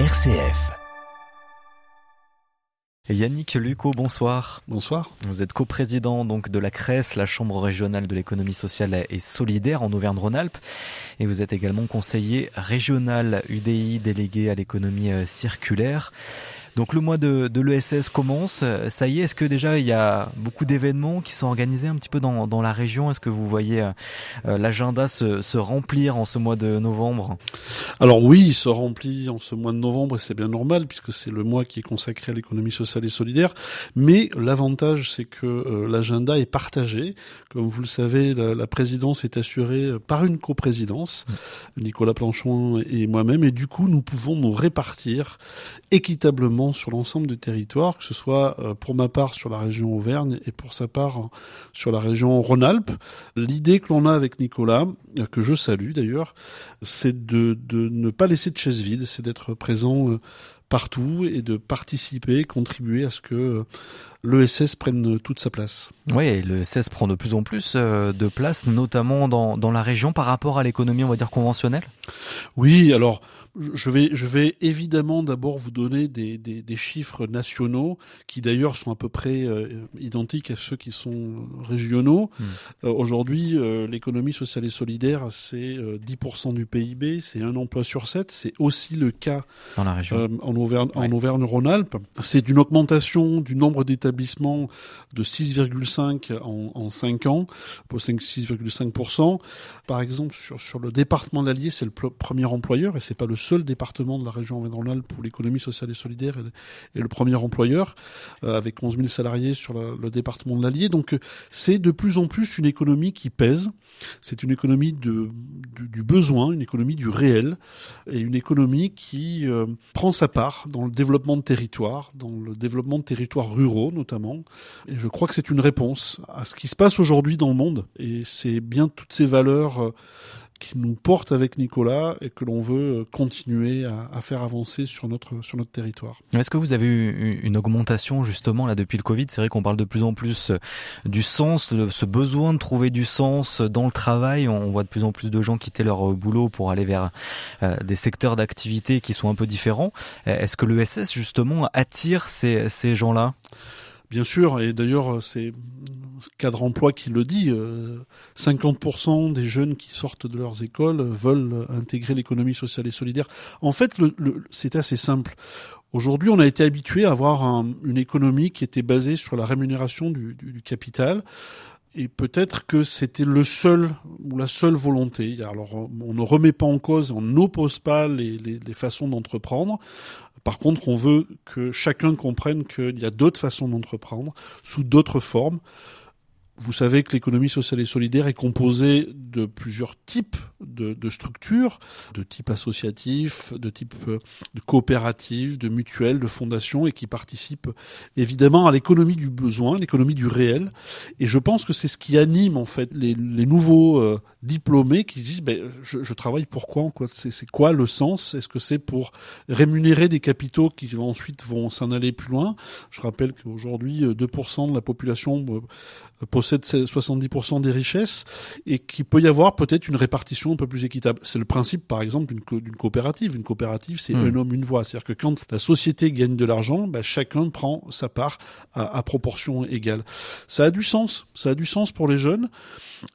RCF. Yannick Lucot, bonsoir. Bonsoir. Vous êtes coprésident donc de la CRES, la Chambre régionale de l'économie sociale et solidaire en Auvergne-Rhône-Alpes, et vous êtes également conseiller régional UDI délégué à l'économie euh, circulaire. Donc le mois de, de l'ESS commence. Ça y est, est-ce que déjà il y a beaucoup d'événements qui sont organisés un petit peu dans, dans la région? Est-ce que vous voyez euh, euh, l'agenda se, se, remplir en ce mois de novembre? Alors oui, il se remplit en ce mois de novembre et c'est bien normal puisque c'est le mois qui est consacré à l'économie sociale et solidaire. Mais l'avantage, c'est que euh, l'agenda est partagé. Comme vous le savez, la, la présidence est assurée par une coprésidence, mmh. Nicolas Planchon et moi-même, et du coup nous pouvons nous répartir équitablement sur l'ensemble du territoire, que ce soit euh, pour ma part sur la région Auvergne et pour sa part sur la région Rhône-Alpes. L'idée que l'on a avec Nicolas, euh, que je salue d'ailleurs, c'est de, de ne pas laisser de chaise vide, c'est d'être présent euh, partout et de participer, contribuer à ce que l'ESS prenne toute sa place. Oui, l'ESS prend de plus en plus de place, notamment dans, dans la région par rapport à l'économie, on va dire, conventionnelle? Oui, alors je vais, je vais évidemment d'abord vous donner des, des, des, chiffres nationaux qui d'ailleurs sont à peu près euh, identiques à ceux qui sont régionaux. Mmh. Euh, Aujourd'hui, euh, l'économie sociale et solidaire, c'est 10% du PIB, c'est un emploi sur sept. C'est aussi le cas dans la région. en Auvergne, ouais. en Auvergne-Rhône-Alpes. C'est une augmentation du nombre d'établissements de 6,5 en, en 5 ans, pour 6,5%. Par exemple, sur, sur le département de l'Allier, c'est le premier employeur et c'est pas le seul département de la région Auvergne-Rhône-Alpes pour l'économie sociale et solidaire et, le premier employeur euh, avec 11 000 salariés sur le département de l'Allier. Donc c'est de plus en plus une économie qui pèse. C'est une économie de, du, besoin, une économie du réel et une économie qui euh, prend sa part dans le développement de territoires, dans le développement de territoires ruraux notamment. Et je crois que c'est une réponse à ce qui se passe aujourd'hui dans le monde. Et c'est bien toutes ces valeurs euh, qui nous porte avec Nicolas et que l'on veut continuer à, à, faire avancer sur notre sur notre territoire. Est-ce que vous avez eu une augmentation justement là depuis le Covid? C'est vrai qu'on parle de plus en plus du sens, de ce besoin de trouver du sens dans le travail. On voit de plus en plus de gens quitter leur boulot pour aller vers euh, des secteurs d'activité qui sont un peu différents. Est-ce que l'ESS justement attire ces, ces gens-là? Bien sûr, et d'ailleurs c'est cadre emploi qui le dit, 50% des jeunes qui sortent de leurs écoles veulent intégrer l'économie sociale et solidaire. En fait, le, le, c'est assez simple. Aujourd'hui, on a été habitué à avoir un, une économie qui était basée sur la rémunération du, du, du capital. Et peut-être que c'était le seul ou la seule volonté. Alors, on ne remet pas en cause, on n'oppose pas les, les, les façons d'entreprendre. Par contre, on veut que chacun comprenne qu'il y a d'autres façons d'entreprendre, sous d'autres formes. Vous savez que l'économie sociale et solidaire est composée de plusieurs types de, structures, de type associatif, de type de coopérative, de mutuelle, de fondation, et qui participent évidemment à l'économie du besoin, l'économie du réel. Et je pense que c'est ce qui anime en fait les, nouveaux euh, diplômés qui se disent ben, je, travaille pourquoi quoi C'est quoi le sens? Est-ce que c'est pour rémunérer des capitaux qui ensuite vont s'en aller plus loin? Je rappelle qu'aujourd'hui 2% de la population possède 70% des richesses et qu'il peut y avoir peut-être une répartition un peu plus équitable. C'est le principe, par exemple, d'une co coopérative. Une coopérative, c'est mmh. un homme, une voix. C'est-à-dire que quand la société gagne de l'argent, bah, chacun prend sa part à, à, proportion égale. Ça a du sens. Ça a du sens pour les jeunes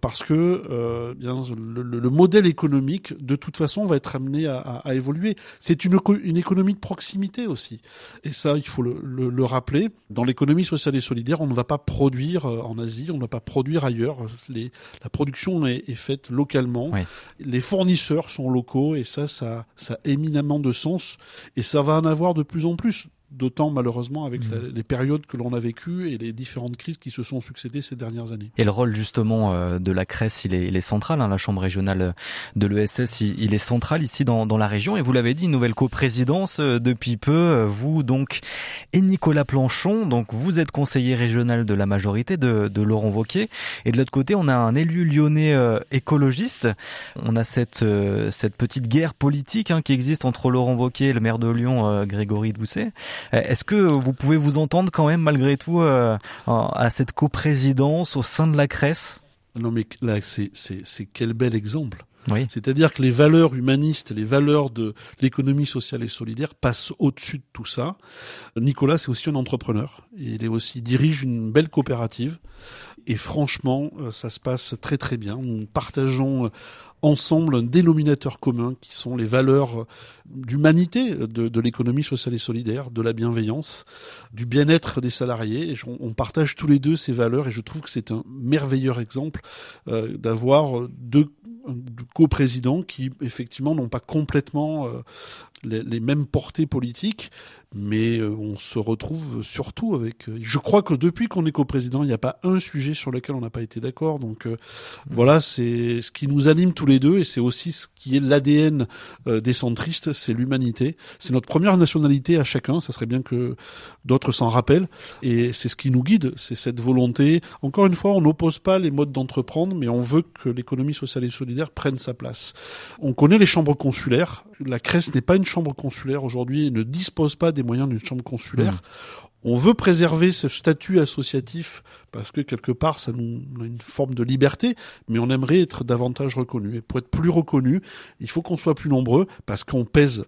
parce que euh, bien, le, le, modèle économique, de toute façon, va être amené à, à, à évoluer. C'est une, une économie de proximité aussi. Et ça, il faut le, le rappeler. Dans l'économie sociale et solidaire, on ne va pas produire euh, en Asie, on ne va pas produire ailleurs. Les, la production est, est faite localement. Oui. Les fournisseurs sont locaux et ça, ça, ça a éminemment de sens. Et ça va en avoir de plus en plus d'autant malheureusement avec mmh. la, les périodes que l'on a vécues et les différentes crises qui se sont succédées ces dernières années. Et le rôle justement euh, de la CRES, il est, il est central, hein, la Chambre régionale de l'ESS, il, il, est central ici dans, dans la région. Et vous l'avez dit, une nouvelle coprésidence euh, depuis peu, euh, vous donc et Nicolas Planchon, donc vous êtes conseiller régional de la majorité de, de Laurent Wauquiez. Et de l'autre côté, on a un élu lyonnais euh, écologiste. On a cette, euh, cette petite guerre politique hein, qui existe entre Laurent Wauquiez et le maire de Lyon, euh, Grégory Doucet. Est-ce que vous pouvez vous entendre quand même malgré tout euh, à cette coprésidence au sein de la CRES Non mais là c'est quel bel exemple. C'est-à-dire que les valeurs humanistes, les valeurs de l'économie sociale et solidaire passent au-dessus de tout ça. Nicolas, c'est aussi un entrepreneur. Il est aussi dirige une belle coopérative. Et franchement, euh, ça se passe très très bien. Nous partageons euh, ensemble un dénominateur commun qui sont les valeurs euh, d'humanité de, l'économie sociale et solidaire, de la bienveillance, du bien-être des salariés. On partage tous les deux ces valeurs et je trouve que c'est un merveilleux exemple d'avoir deux coprésidents qui effectivement n'ont pas complètement les, les, mêmes portées politiques, mais euh, on se retrouve surtout avec. Euh, je crois que depuis qu'on est coprésident, il n'y a pas un sujet sur lequel on n'a pas été d'accord. Donc euh, voilà, c'est ce qui nous anime tous les deux, et c'est aussi ce qui est l'ADN des centristes, c'est l'humanité. C'est notre première nationalité à chacun. Ça serait bien que d'autres s'en rappellent, et c'est ce qui nous guide, c'est cette volonté. Encore une fois, on n'oppose pas les modes d'entreprendre, mais on veut que l'économie sociale et solidaire prenne sa place. On connaît les chambres consulaires. La Crèce n'est pas une chambre consulaire aujourd'hui et ne dispose pas des moyens d'une chambre consulaire. On veut préserver ce statut associatif parce que quelque part ça nous a une forme de liberté, mais on aimerait être davantage reconnu. Et pour être plus reconnu, il faut qu'on soit plus nombreux parce qu'on pèse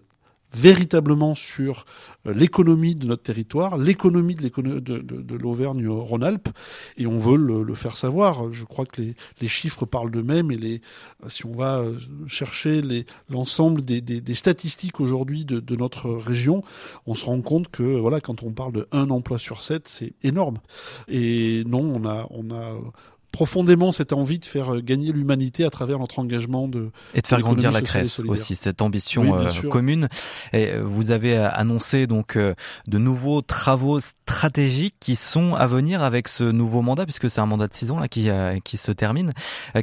véritablement sur euh, l'économie de notre territoire, l'économie de, de, de, l'Auvergne-Rhône-Alpes, et on veut le, faire savoir. Je crois que les, chiffres parlent d'eux-mêmes, et les, si on va euh, chercher l'ensemble des, statistiques aujourd'hui de, de, notre région, on se rend compte que voilà, quand on parle de un emploi sur sept, c'est énorme. Et non, on a, on a profondément cette envie de faire euh, gagner l'humanité à travers notre engagement de et de faire grandir la Crèce aussi cette ambition euh, commune. Et euh, vous avez annoncé donc de nouveaux travaux stratégiques qui sont à venir avec ce nouveau mandat puisque c'est un mandat de six ans là qui qui se termine.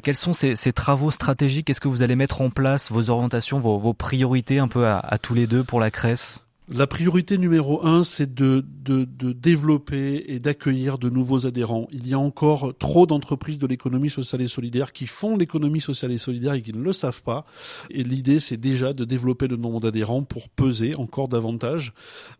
Quels sont ces, ces travaux stratégiques? Est-ce que vous allez mettre en place? Vos orientations, vos, vos priorités un peu à, à tous les deux pour la Crèce? La priorité numéro un, c'est de, de, de, développer et d'accueillir de nouveaux adhérents. Il y a encore trop d'entreprises de l'économie sociale et solidaire qui font l'économie sociale et solidaire et qui ne le savent pas. Et l'idée, c'est déjà de développer le nombre d'adhérents pour peser encore davantage.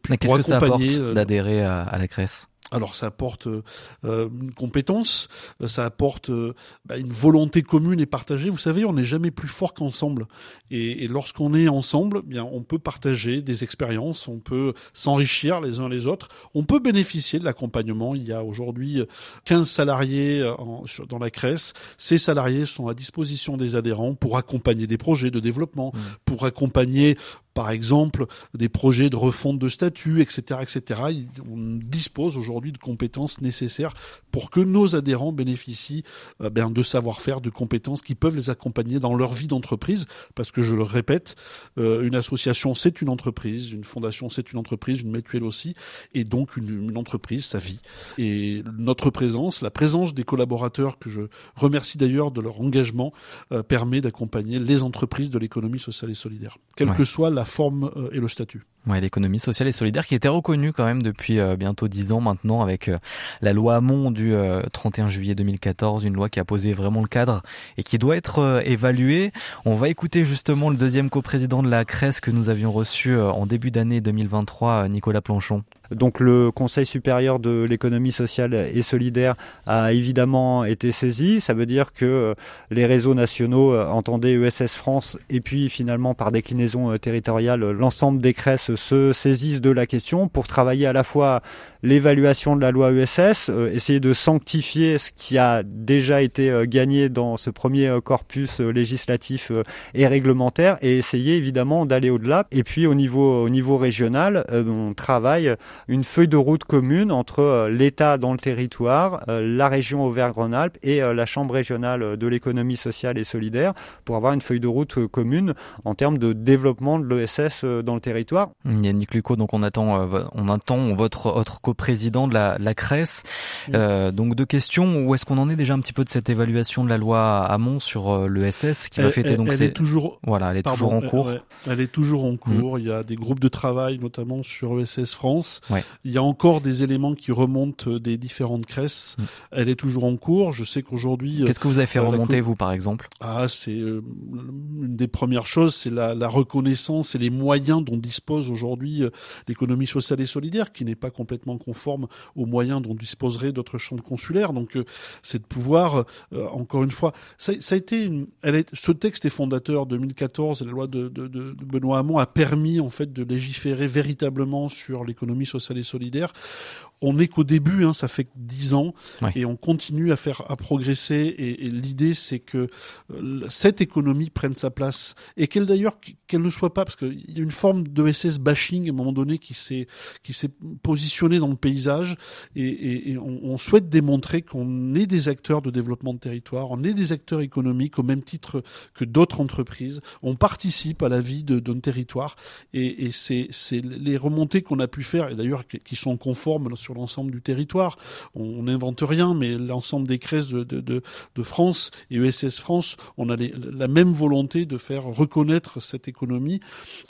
Qu'est-ce que ça apporte euh, d'adhérer à, à la CRES? Alors ça apporte euh, une compétence, ça apporte euh, bah, une volonté commune et partagée. Vous savez, on n'est jamais plus fort qu'ensemble. Et, et lorsqu'on est ensemble, eh bien on peut partager des expériences, on peut s'enrichir les uns les autres, on peut bénéficier de l'accompagnement. Il y a aujourd'hui 15 salariés euh, dans la CRES. Ces salariés sont à disposition des adhérents pour accompagner des projets de développement, mmh. pour accompagner par exemple des projets de refonte de statut, etc., etc. On dispose aujourd'hui de compétences nécessaires pour que nos adhérents bénéficient euh, ben, de savoir-faire, de compétences qui peuvent les accompagner dans leur vie d'entreprise. Parce que je le répète, euh, une association c'est une entreprise, une fondation c'est une entreprise, une mutuelle aussi, et donc une, une entreprise, sa vie. Et notre présence, la présence des collaborateurs que je remercie d'ailleurs de leur engagement, euh, permet d'accompagner les entreprises de l'économie sociale et solidaire, quelle que soit la forme euh, et le statut. Ouais, l'économie sociale et solidaire qui était reconnue quand même depuis euh, bientôt dix ans maintenant avec euh, la loi Hamon du 31 juillet 2014, une loi qui a posé vraiment le cadre et qui doit être évaluée. On va écouter justement le deuxième coprésident de la CRES que nous avions reçu en début d'année 2023, Nicolas Planchon. Donc le Conseil supérieur de l'économie sociale et solidaire a évidemment été saisi. Ça veut dire que les réseaux nationaux, entendez ESS France, et puis finalement par déclinaison territoriale, l'ensemble des CRES se saisissent de la question pour travailler à la fois l'évaluation de la loi ESS, euh, essayer de sanctifier ce qui a déjà été euh, gagné dans ce premier euh, corpus législatif et réglementaire et essayer évidemment d'aller au-delà. Et puis au niveau, au niveau régional, on travaille une feuille de route commune entre l'État dans le territoire, la région Auvergne-Rhône-Alpes et la Chambre régionale de l'économie sociale et solidaire pour avoir une feuille de route commune en termes de développement de l'ESS dans le territoire. Yannick Lucot, donc on attend, on attend votre autre président de la, la CRES. Euh, donc deux questions. Où est-ce qu'on en est déjà un petit peu de cette évaluation de la loi Hamon sur euh, le SS qui va fêter donc elle est toujours voilà, elle est toujours en cours. elle est toujours en cours. Il y a des groupes de travail notamment sur ESS France. Il y a encore des éléments qui remontent des différentes CRES. Mm. Elle est toujours en cours. Je sais qu'aujourd'hui. Qu'est-ce que vous avez fait euh, remonter vous par exemple? Ah, c'est une des premières choses, c'est la, la reconnaissance et les moyens dont dispose aujourd'hui l'économie sociale et solidaire, qui n'est pas complètement conforme aux moyens dont disposeraient d'autres chambres consulaires. Donc, c'est de pouvoir, encore une fois, ça, ce texte est fondateur 2014, la loi de, de, de Benoît Hamon a permis en fait de légiférer véritablement sur l'économie sociale et solidaire on n'est qu'au début, hein, ça fait dix ans, et on continue à faire à progresser. Et, l'idée, c'est que euh, cette économie prenne sa place et qu'elle d'ailleurs qu'elle ne soit pas, parce qu'il y a une forme de SS bashing à un moment donné qui s'est qui s'est positionné dans le paysage, et, on, souhaite démontrer qu'on est des acteurs de développement de territoire, on est des acteurs économiques au même titre que d'autres entreprises, on participe à la vie de d'un territoire, et, c'est c'est les remontées qu'on a pu faire, et d'ailleurs qui sont conformes sur l'ensemble du territoire. On n'invente rien, mais l'ensemble des crèches de, France et ESS France, on a la même volonté de faire reconnaître cette économie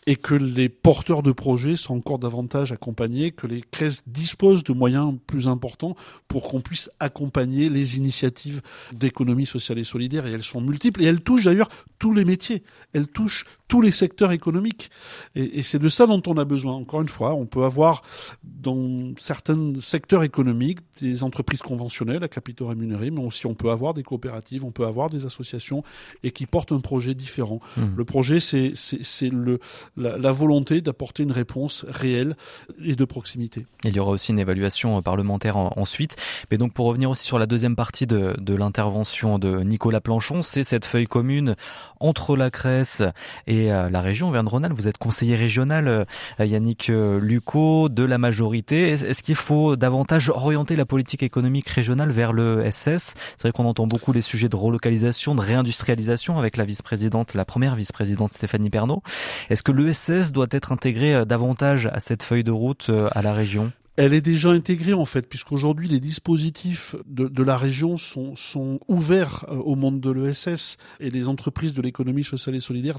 et que les porteurs de projets sont encore davantage accompagnés, que les crèches disposent de moyens plus importants pour qu'on puisse accompagner les initiatives d'économie sociale et solidaire. Et elles sont multiples et elles touchent d'ailleurs tous les métiers. Elles touchent tous les secteurs économiques. Et, c'est de ça dont on a besoin. Encore une fois, on peut avoir dans certains secteurs économiques des entreprises conventionnelles à capitaux rémunérés, mais aussi on peut avoir des coopératives, on peut avoir des associations et qui portent un projet différent. Mmh. Le projet, c'est c'est le la, la volonté d'apporter une réponse réelle et de proximité. Il y aura aussi une évaluation euh, parlementaire ensuite. Mais donc pour revenir aussi sur la deuxième partie de, de l'intervention de Nicolas Planchon, c'est cette feuille commune entre la Crèce et euh, la région Auvergne-Rhône-Alpes. Vous êtes conseiller régional, euh, Yannick Lucot, de la majorité. Est-ce qu'il faut davantage orienter la politique économique régionale vers le SS C'est vrai qu'on entend beaucoup les sujets de relocalisation, de réindustrialisation avec la vice-présidente, la première vice-présidente Stéphanie Pernaud. Est-ce que l'ESS doit être intégré davantage à cette feuille de route à la région? Elle est déjà intégrée en fait, puisqu'aujourd'hui les dispositifs de, de, la région sont, sont ouverts euh, au monde de l'ESS et les entreprises de l'économie sociale et solidaire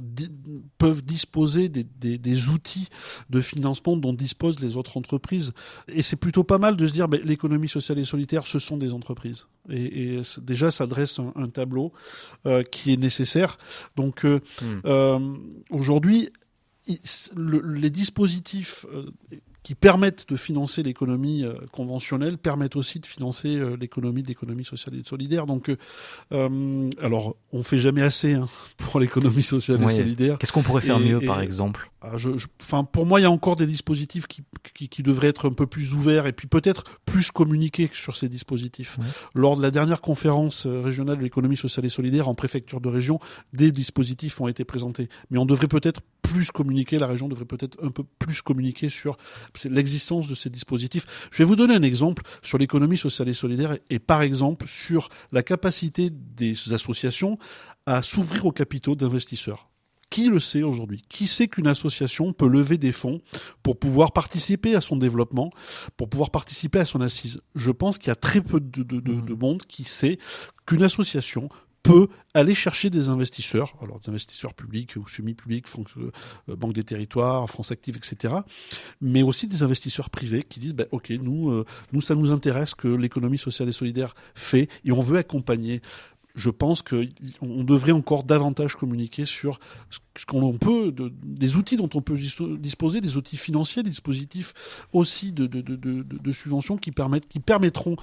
peuvent disposer des, des, des, outils de financement dont disposent les autres entreprises. Et c'est plutôt pas mal de se dire, l'économie sociale et solidaire, ce sont des entreprises. Et, et déjà, ça dresse un, un tableau euh, qui est nécessaire. Donc euh, hmm. euh aujourd'hui, les dispositifs euh, qui permettent de financer l'économie euh, conventionnelle permettent aussi de financer euh, l'économie de l'économie sociale et solidaire. Donc, euh, alors, on fait jamais assez hein, pour l'économie sociale et solidaire. Qu'est-ce qu'on pourrait faire mieux, par exemple? ah, je, Enfin, pour moi, il y a encore des dispositifs qui, qui, qui, devraient être un peu plus ouverts et puis peut-être plus communiquer sur ces dispositifs. Lors de la dernière conférence régionale de l'économie sociale et solidaire en préfecture de région, des dispositifs ont été présentés, mais on devrait peut-être plus communiquer, la région devrait peut-être un peu plus communiquer sur l'existence de ces dispositifs. Je vais vous donner un exemple sur l'économie sociale et solidaire et par exemple sur la capacité des associations à s'ouvrir aux capitaux d'investisseurs. Qui le sait aujourd'hui? Qui sait qu'une association peut lever des fonds pour pouvoir participer à son développement, pour pouvoir participer à son assise? Je pense qu'il y a très peu de, de, de, de mmh. monde qui sait qu'une association peut aller chercher des investisseurs, alors des investisseurs publics ou semi-publics, euh, Banque des Territoires, France Active, etc., mais aussi des investisseurs privés qui disent, ben, ok, nous, euh, nous, ça nous intéresse que l'économie sociale et solidaire fait, et on veut accompagner je pense qu'on devrait encore davantage communiquer sur ce qu'on peut, de, des outils dont on peut disposer, des outils financiers, des dispositifs aussi de, de, de subventions qui permettent, qui permettront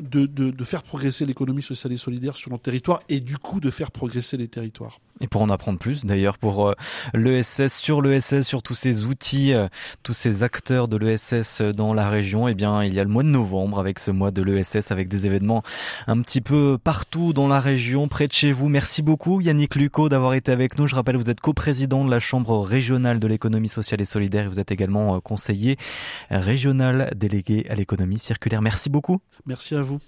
de, de, de, faire progresser l'économie sociale et solidaire sur notre territoire et du coup de faire progresser les territoires. Et pour en apprendre plus d'ailleurs pour euh, l'ESS, sur l'ESS, sur tous ces outils, euh, tous ces acteurs de l'ESS dans la région, eh bien il y a le mois de novembre avec ce mois de l'ESS avec des événements un petit peu partout dans la région, près de chez vous. Merci beaucoup Yannick Lucot d'avoir été avec nous. Je rappelle, vous êtes coprésident de la Chambre régionale de l'économie sociale et solidaire et vous êtes également euh, conseiller régional délégué à l'économie circulaire. Merci beaucoup. Merci à vous.